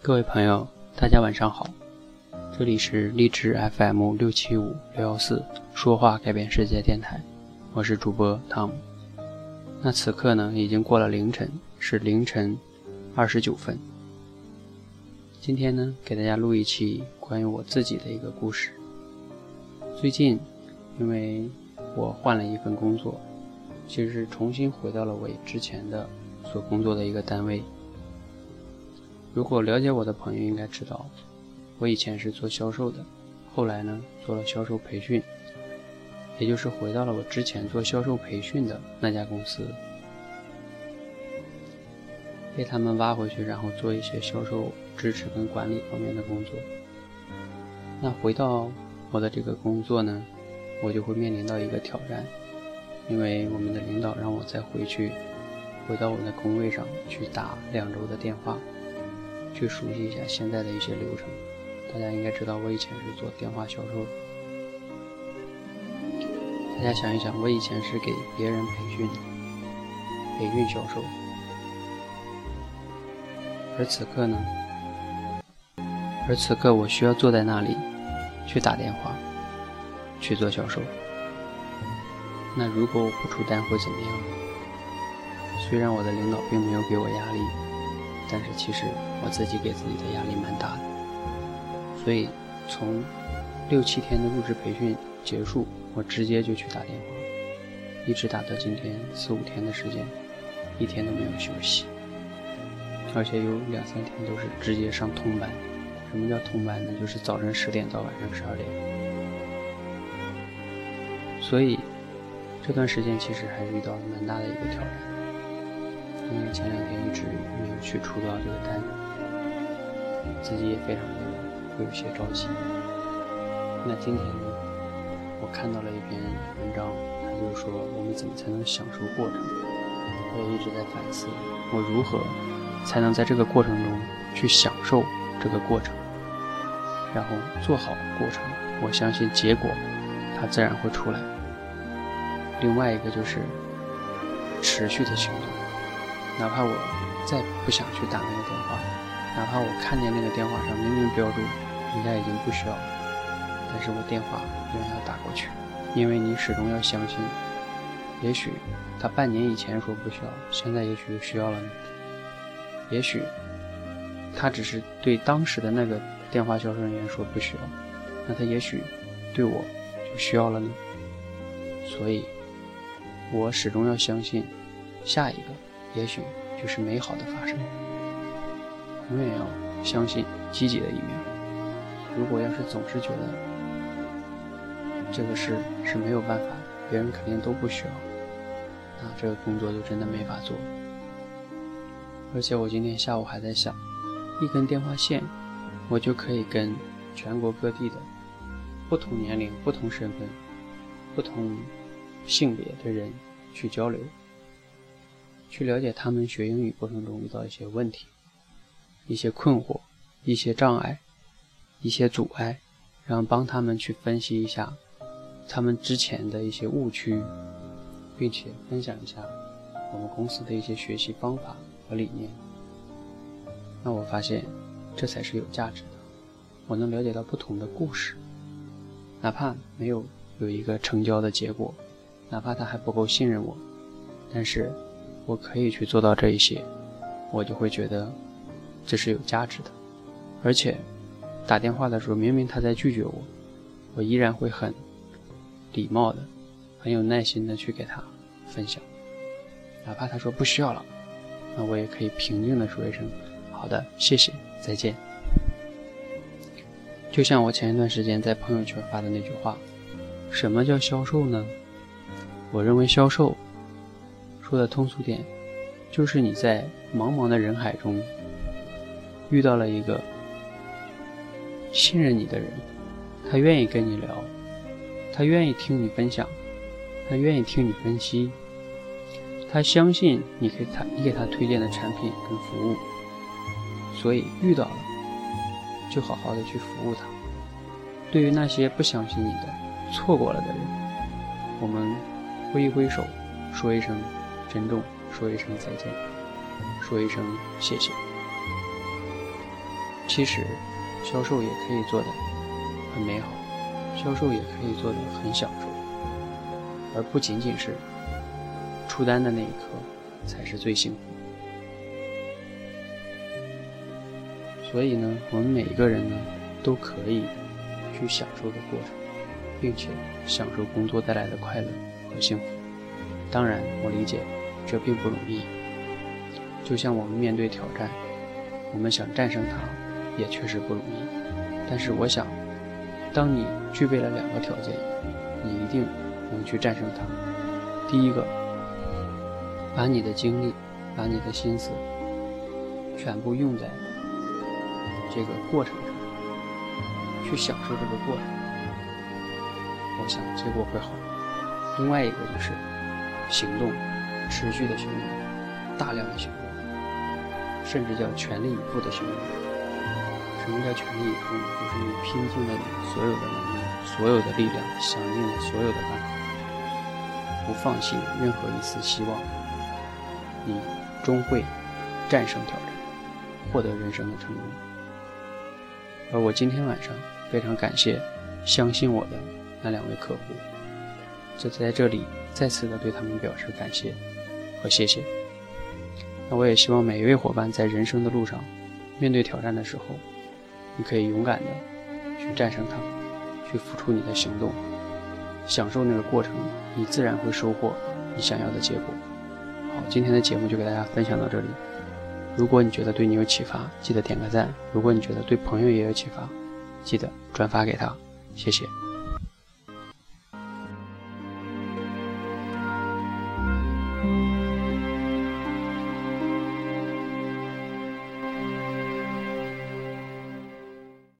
各位朋友，大家晚上好，这里是励志 FM 六七五六幺四说话改变世界电台，我是主播汤姆。那此刻呢，已经过了凌晨，是凌晨二十九分。今天呢，给大家录一期关于我自己的一个故事。最近，因为我换了一份工作，其实重新回到了我之前的所工作的一个单位。如果了解我的朋友应该知道，我以前是做销售的，后来呢做了销售培训，也就是回到了我之前做销售培训的那家公司，被他们挖回去，然后做一些销售支持跟管理方面的工作。那回到我的这个工作呢，我就会面临到一个挑战，因为我们的领导让我再回去，回到我的工位上去打两周的电话。去熟悉一下现在的一些流程。大家应该知道，我以前是做电话销售。大家想一想，我以前是给别人培训的，培训销售。而此刻呢？而此刻我需要坐在那里，去打电话，去做销售。那如果我不出单会怎么样？虽然我的领导并没有给我压力。但是其实我自己给自己的压力蛮大的，所以从六七天的入职培训结束，我直接就去打电话，一直打到今天四五天的时间，一天都没有休息，而且有两三天都是直接上通班。什么叫通班呢？就是早晨十点到晚上十二点。所以这段时间其实还是遇到了蛮大的一个挑战。因为前两天一直没有去出到这个单，自己也非常的有些着急。那今天，我看到了一篇文章，他就是说我们怎么才能享受过程。我也一直在反思，我如何才能在这个过程中去享受这个过程，然后做好过程。我相信结果它自然会出来。另外一个就是持续的行动。哪怕我再不想去打那个电话，哪怕我看见那个电话上明明标注人家已经不需要，但是我电话仍然要打过去，因为你始终要相信，也许他半年以前说不需要，现在也许就需要了呢。也许他只是对当时的那个电话销售人员说不需要，那他也许对我就需要了呢。所以，我始终要相信下一个。也许就是美好的发生，永远要相信积极的一面。如果要是总是觉得这个事是没有办法，别人肯定都不需要，那这个工作就真的没法做。而且我今天下午还在想，一根电话线，我就可以跟全国各地的不同年龄、不同身份、不同性别的人去交流。去了解他们学英语过程中遇到一些问题、一些困惑、一些障碍、一些阻碍，然后帮他们去分析一下他们之前的一些误区，并且分享一下我们公司的一些学习方法和理念。那我发现这才是有价值的。我能了解到不同的故事，哪怕没有有一个成交的结果，哪怕他还不够信任我，但是。我可以去做到这一些，我就会觉得这是有价值的。而且打电话的时候，明明他在拒绝我，我依然会很礼貌的、很有耐心的去给他分享，哪怕他说不需要了，那我也可以平静的说一声“好的，谢谢，再见”。就像我前一段时间在朋友圈发的那句话：“什么叫销售呢？我认为销售。”说的通俗点，就是你在茫茫的人海中遇到了一个信任你的人，他愿意跟你聊，他愿意听你分享，他愿意听你分析，他相信你给他你给他推荐的产品跟服务，所以遇到了就好好的去服务他。对于那些不相信你的、错过了的人，我们挥一挥手，说一声。珍重说一声再见，说一声谢谢。其实，销售也可以做的很美好，销售也可以做的很享受，而不仅仅是出单的那一刻才是最幸福。所以呢，我们每一个人呢，都可以去享受的过程，并且享受工作带来的快乐和幸福。当然，我理解这并不容易。就像我们面对挑战，我们想战胜它，也确实不容易。但是我想，当你具备了两个条件，你一定能去战胜它。第一个，把你的精力、把你的心思全部用在这个过程上，去享受这个过程，我想结果会好。另外一个就是行动，持续的行动，大量的行动。甚至叫全力以赴的行动。什么叫全力以赴呢？就是你拼尽了你所有的能力、所有的力量，想尽了所有的办法，不放弃任何一丝希望，你终会战胜挑战，获得人生的成功。而我今天晚上非常感谢相信我的那两位客户，就在这里再次的对他们表示感谢和谢谢。那我也希望每一位伙伴在人生的路上，面对挑战的时候，你可以勇敢的去战胜它，去付出你的行动，享受那个过程，你自然会收获你想要的结果。好，今天的节目就给大家分享到这里。如果你觉得对你有启发，记得点个赞；如果你觉得对朋友也有启发，记得转发给他。谢谢。